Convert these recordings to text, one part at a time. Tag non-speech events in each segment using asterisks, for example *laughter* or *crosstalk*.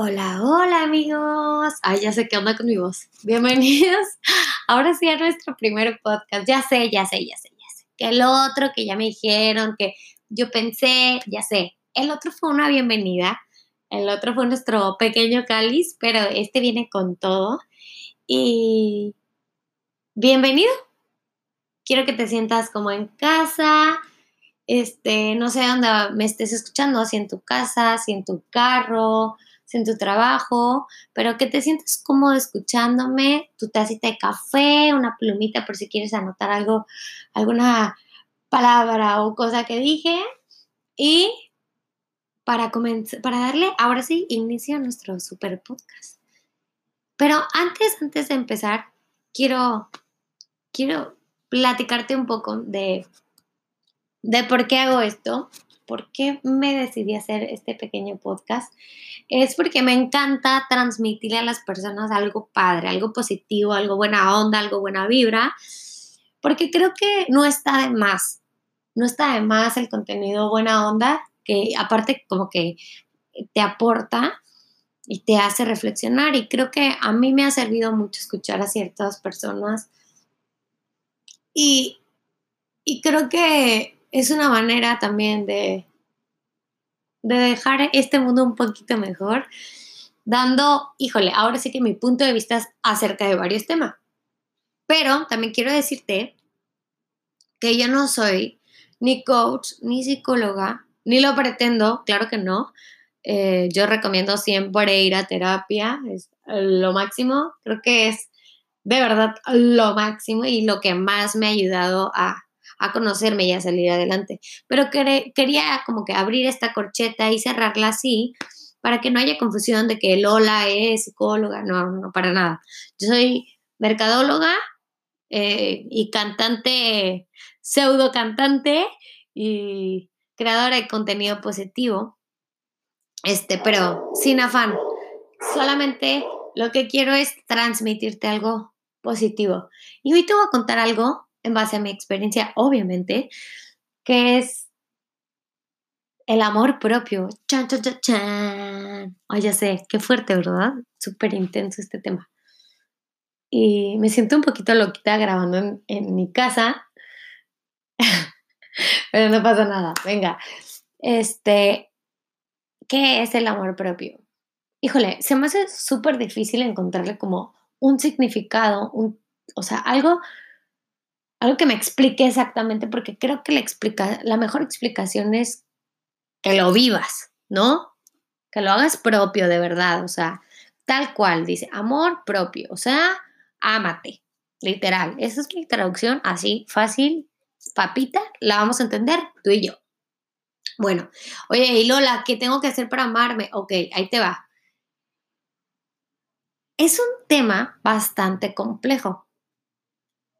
Hola, hola amigos. Ay, ya sé qué onda con mi voz. Bienvenidos ahora sí a nuestro primer podcast. Ya sé, ya sé, ya sé, ya sé. Que el otro que ya me dijeron, que yo pensé, ya sé. El otro fue una bienvenida. El otro fue nuestro pequeño cáliz, pero este viene con todo. Y bienvenido. Quiero que te sientas como en casa. Este, no sé dónde me estés escuchando, si en tu casa, si en tu carro, en tu trabajo, pero que te sientas cómodo escuchándome, tu tacita de café, una plumita por si quieres anotar algo, alguna palabra o cosa que dije. Y para, para darle ahora sí inicio a nuestro super podcast. Pero antes, antes de empezar, quiero, quiero platicarte un poco de, de por qué hago esto por qué me decidí hacer este pequeño podcast, es porque me encanta transmitirle a las personas algo padre, algo positivo, algo buena onda, algo buena vibra, porque creo que no está de más, no está de más el contenido buena onda, que aparte como que te aporta y te hace reflexionar y creo que a mí me ha servido mucho escuchar a ciertas personas. Y, y creo que es una manera también de, de dejar este mundo un poquito mejor, dando, híjole, ahora sí que mi punto de vista es acerca de varios temas. Pero también quiero decirte que yo no soy ni coach, ni psicóloga, ni lo pretendo, claro que no. Eh, yo recomiendo siempre ir a terapia, es lo máximo, creo que es de verdad lo máximo y lo que más me ha ayudado a a conocerme y a salir adelante. Pero quería como que abrir esta corcheta y cerrarla así para que no haya confusión de que Lola es psicóloga, no, no, para nada. Yo soy mercadóloga eh, y cantante, pseudo cantante y creadora de contenido positivo, este, pero sin afán. Solamente lo que quiero es transmitirte algo positivo. Y hoy te voy a contar algo en base a mi experiencia, obviamente, que es el amor propio. Chan, chan, chan, chan. Ay, ya sé, qué fuerte, ¿verdad? Súper intenso este tema. Y me siento un poquito loquita grabando en, en mi casa, *laughs* pero no pasa nada. Venga, este, ¿qué es el amor propio? Híjole, se me hace súper difícil encontrarle como un significado, un, o sea, algo algo que me explique exactamente, porque creo que la, mejor explicación es que lo vivas, ¿no? Que lo hagas propio de verdad, o sea, tal cual, dice, amor propio, o sea, ámate, literal. Esa es mi traducción, así, fácil, papita, la vamos a entender tú y yo. Bueno, oye, y Lola, ¿qué tengo que hacer para amarme? Ok, ahí te va. Es un tema bastante complejo.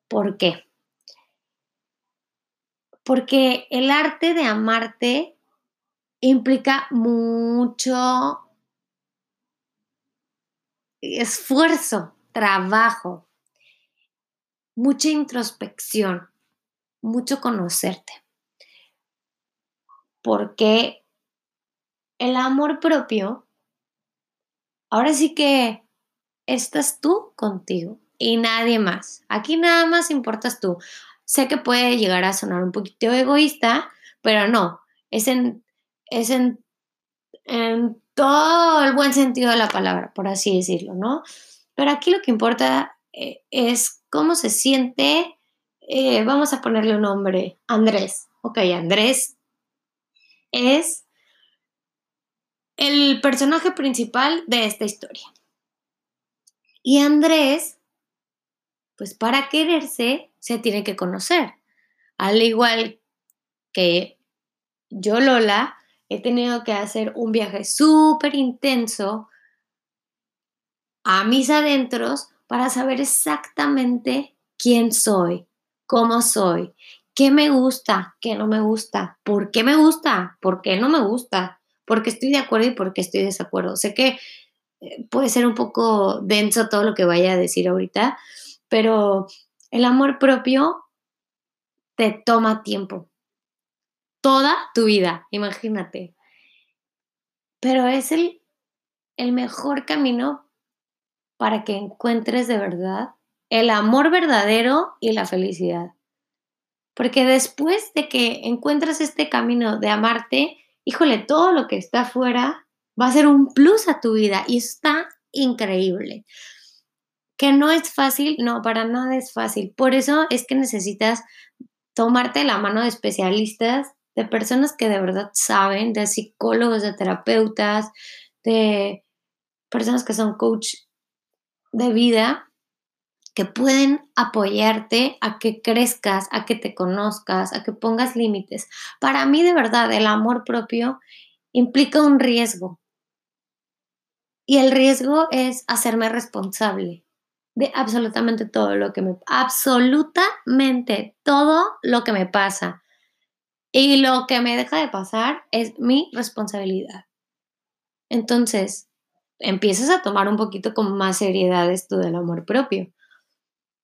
¿Por qué? Porque el arte de amarte implica mucho esfuerzo, trabajo, mucha introspección, mucho conocerte. Porque el amor propio, ahora sí que estás tú contigo y nadie más. Aquí nada más importas tú. Sé que puede llegar a sonar un poquito egoísta, pero no, es en, es en, todo el buen sentido de la palabra, por así decirlo, ¿no? Pero aquí lo que importa eh, es cómo se siente, eh, vamos a ponerle un nombre, Andrés. Ok, Andrés es el personaje principal de esta historia. Y Andrés pues para quererse se tiene que conocer. Al igual que yo, Lola, he tenido que hacer un viaje súper intenso a mis adentros para saber exactamente quién soy, cómo soy, qué me gusta, qué no me gusta, por qué me gusta, por qué no me gusta, por qué estoy de acuerdo y por qué estoy de desacuerdo. Sé que eh, puede ser un poco denso todo lo que vaya a decir ahorita, pero el amor propio te toma tiempo. Toda tu vida, imagínate. Pero es el, el mejor camino para que encuentres de verdad el amor verdadero y la felicidad. Porque después de que encuentras este camino de amarte, híjole, todo lo que está afuera va a ser un plus a tu vida y está increíble. Que no es fácil, no, para nada es fácil. Por eso es que necesitas tomarte la mano de especialistas, de personas que de verdad saben, de psicólogos, de terapeutas, de personas que son coach de vida, que pueden apoyarte a que crezcas, a que te conozcas, a que pongas límites. Para mí, de verdad, el amor propio implica un riesgo. Y el riesgo es hacerme responsable de absolutamente todo lo que me absolutamente todo lo que me pasa. Y lo que me deja de pasar es mi responsabilidad. Entonces, empiezas a tomar un poquito con más seriedad esto del amor propio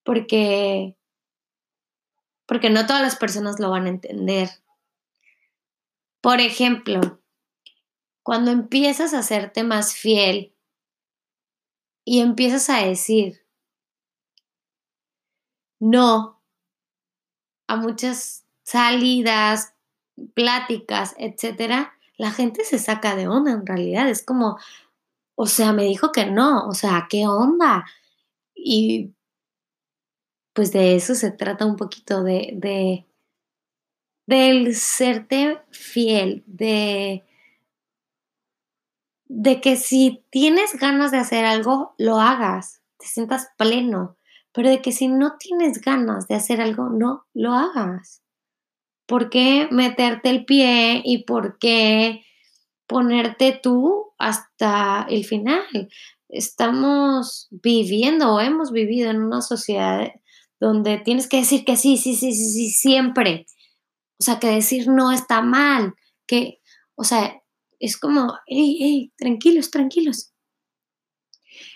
porque, porque no todas las personas lo van a entender. Por ejemplo, cuando empiezas a hacerte más fiel y empiezas a decir no a muchas salidas, pláticas, etcétera, la gente se saca de onda en realidad. Es como, o sea, me dijo que no, o sea, ¿qué onda? Y pues de eso se trata un poquito, de, de del serte fiel, de, de que si tienes ganas de hacer algo, lo hagas, te sientas pleno, pero de que si no tienes ganas de hacer algo, no lo hagas. ¿Por qué meterte el pie y por qué ponerte tú hasta el final? Estamos viviendo o hemos vivido en una sociedad donde tienes que decir que sí, sí, sí, sí, sí, siempre. O sea, que decir no está mal, que, o sea, es como, hey, hey, tranquilos, tranquilos.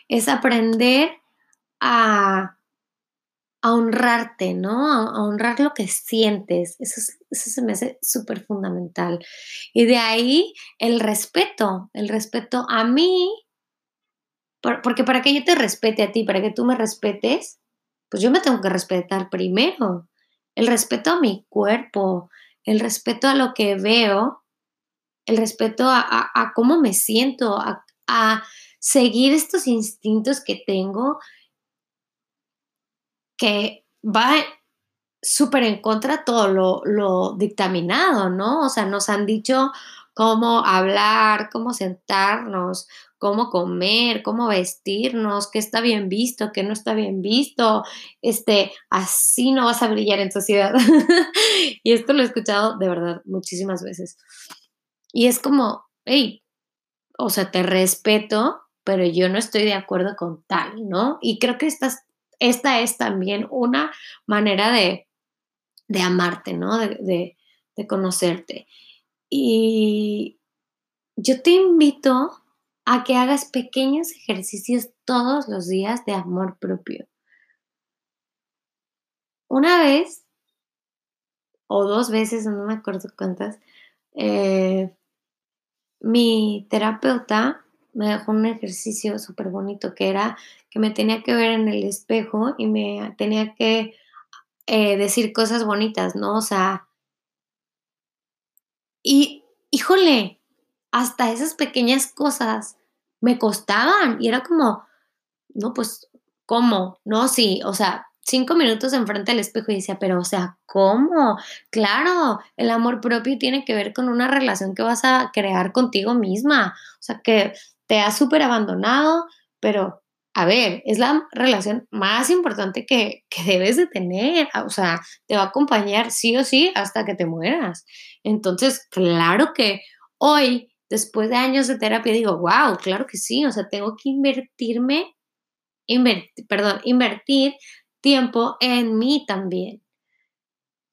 Es aprender a, a honrarte, ¿no? A, honrar lo que sientes. Eso, eso se me hace súper fundamental. Y de ahí el respeto, el respeto a mí, porque para que yo te respete a ti, para que tú me respetes, pues yo me tengo que respetar primero. El respeto a mi cuerpo, el respeto a lo que veo, el respeto a, cómo me siento, a, seguir estos instintos que tengo, que va súper en contra todo lo, lo dictaminado, ¿no? O sea, nos han dicho cómo hablar, cómo sentarnos, cómo comer, cómo vestirnos, qué está bien visto, qué no está bien visto, este, así no vas a brillar en sociedad. *laughs* y esto lo he escuchado de verdad muchísimas veces. Y es como, hey, o sea, te respeto, pero yo no estoy de acuerdo con tal, ¿no? Y creo que esta, esta es también una manera de, de amarte, ¿no? De, de, conocerte. Y yo te invito a que hagas pequeños ejercicios todos los días de amor propio. Una vez o dos veces, no me acuerdo cuántas, eh, mi terapeuta me dejó un ejercicio súper bonito que era que me tenía que ver en el espejo y me tenía que eh, decir cosas bonitas, ¿no? O sea, y híjole, hasta esas pequeñas cosas me costaban y era como, no, pues, ¿cómo? No, sí, o sea, cinco minutos enfrente del espejo y decía, pero, o sea, ¿cómo? Claro, el amor propio tiene que ver con una relación que vas a crear contigo misma, o sea, que te has súper abandonado, pero, a ver, es la relación más importante que, que debes de tener, o sea, te va a acompañar sí o sí hasta que te mueras. Entonces, claro que hoy después de años de terapia digo, wow, claro que sí, o sea, tengo que invertirme, perdón, invertir tiempo en mí también.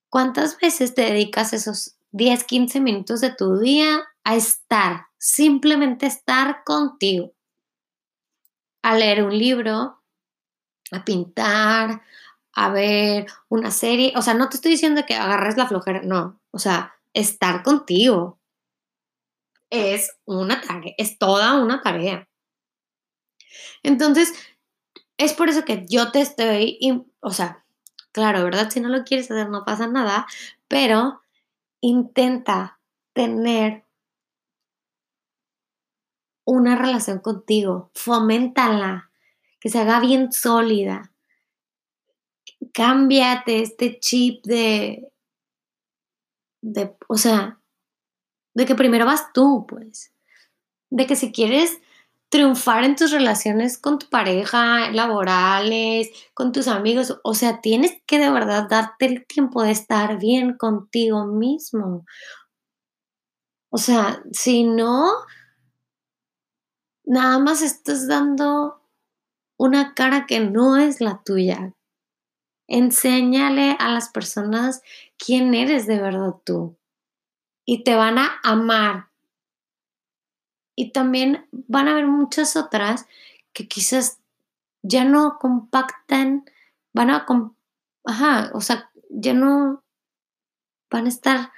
¿Cuántas veces te dedicas esos 10, 15 minutos de tu día a estar, simplemente estar contigo? A leer un libro, a pintar, a ver una serie. O sea, no te estoy diciendo que agarres la flojera, no. O sea, estar contigo, es una tarea, es toda una tarea. Entonces, es por eso que yo te estoy, o sea, claro, ¿verdad? Si no lo quieres hacer, no pasa nada, pero intenta tener una relación contigo, foméntala, que se haga bien sólida. Cámbiate este chip de, de, o sea, de que primero vas tú, pues. De que si quieres triunfar en tus relaciones con tu pareja, laborales, con tus amigos. O sea, tienes que de verdad darte el tiempo de estar bien contigo mismo. O sea, si no, nada más estás dando una cara que no es la tuya. Enséñale a las personas quién eres de verdad tú. Y te van a amar y también van a haber muchas otras que quizás ya no compactan, van a, ajá, o sea, ya no van a estar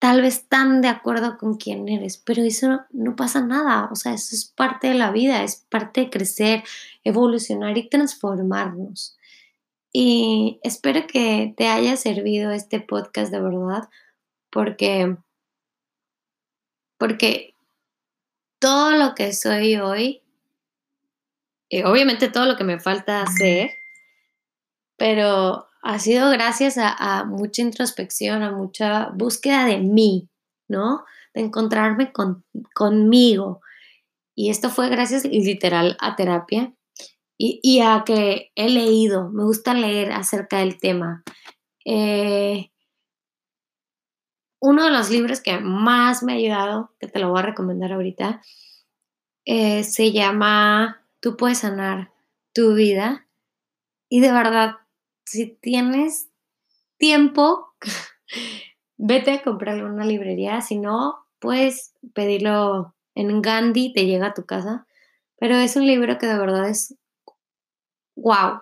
tal vez tan de acuerdo con quién eres, pero eso no pasa nada, o sea, eso es parte de la vida, es parte de crecer, evolucionar y transformarnos. Y espero que te haya servido este podcast de verdad, porque, porque todo lo que soy hoy, y obviamente todo lo que me falta hacer, pero ha sido gracias a, mucha introspección, a mucha búsqueda de mí, ¿no? De encontrarme conmigo. Y esto fue gracias literal a terapia y, a que he leído, me gusta leer acerca del tema. Eh, uno de los libros que más me ha ayudado, que te lo voy a recomendar ahorita, eh, se llama Tú puedes sanar tu vida. Y de verdad, si tienes tiempo, *laughs* vete a comprarlo en una librería. Si no, puedes pedirlo en Gandhi, te llega a tu casa. Pero es un libro que de verdad es wow.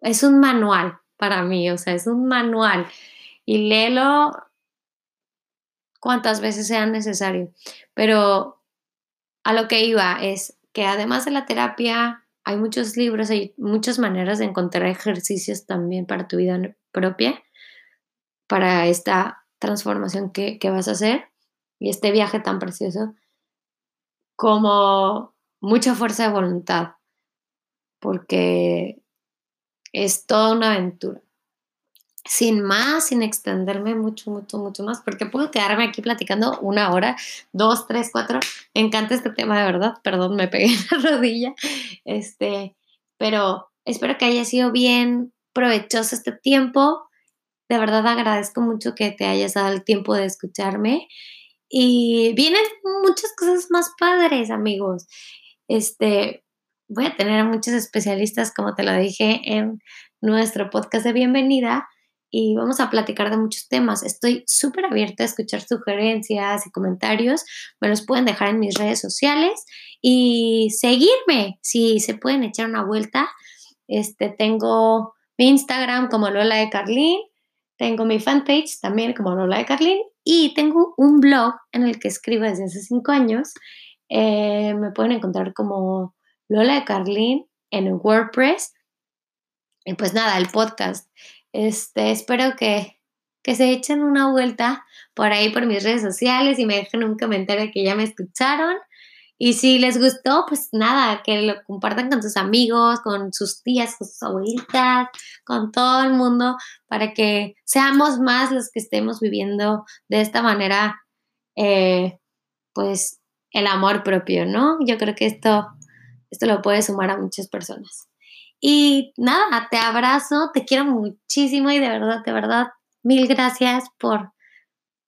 Es un manual para mí, o sea, es un manual. Y léelo cuantas veces sea necesario. Pero a lo que iba es que además de la terapia, hay muchos libros, hay muchas maneras de encontrar ejercicios también para tu vida propia, para esta transformación que, vas a hacer y este viaje tan precioso, como mucha fuerza de voluntad, porque es toda una aventura sin más, sin extenderme mucho, mucho, mucho más, porque puedo quedarme aquí platicando una hora, dos, tres, cuatro. Me encanta este tema de verdad. Perdón, me pegué en *laughs* la rodilla. Este, pero espero que haya sido bien provechoso este tiempo. De verdad agradezco mucho que te hayas dado el tiempo de escucharme. Y vienen muchas cosas más padres, amigos. Este, voy a tener a muchos especialistas, como te lo dije en nuestro podcast de bienvenida y vamos a platicar de muchos temas. Estoy súper abierta a escuchar sugerencias y comentarios. Me los pueden dejar en mis redes sociales y seguirme si se pueden echar una vuelta. Este, tengo mi Instagram como Lola de Carlín, tengo mi fanpage también como Lola de Carlín y tengo un blog en el que escribo desde hace cinco años. Eh, me pueden encontrar como Lola de Carlín en WordPress. Y pues nada, el podcast este, espero que, que se echen una vuelta por ahí por mis redes sociales y me dejen un comentario que ya me escucharon. Y si les gustó, pues nada, que lo compartan con sus amigos, con sus tías, con sus abuelitas, con todo el mundo, para que seamos más los que estemos viviendo de esta manera, eh, pues el amor propio, ¿no? Yo creo que esto, esto lo puede sumar a muchas personas. Y nada, te abrazo, te quiero muchísimo y de verdad, de verdad, mil gracias por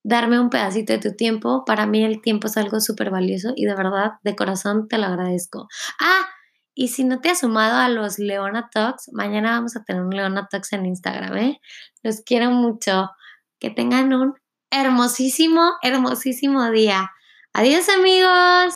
darme un pedacito de tu tiempo. Para mí el tiempo es algo súper valioso y de verdad, de corazón, te lo agradezco. Ah, y si no te has sumado a los Leona Talks, mañana vamos a tener un Leona Talks en Instagram, ¿eh? Los quiero mucho. Que tengan un hermosísimo, hermosísimo día. Adiós amigos.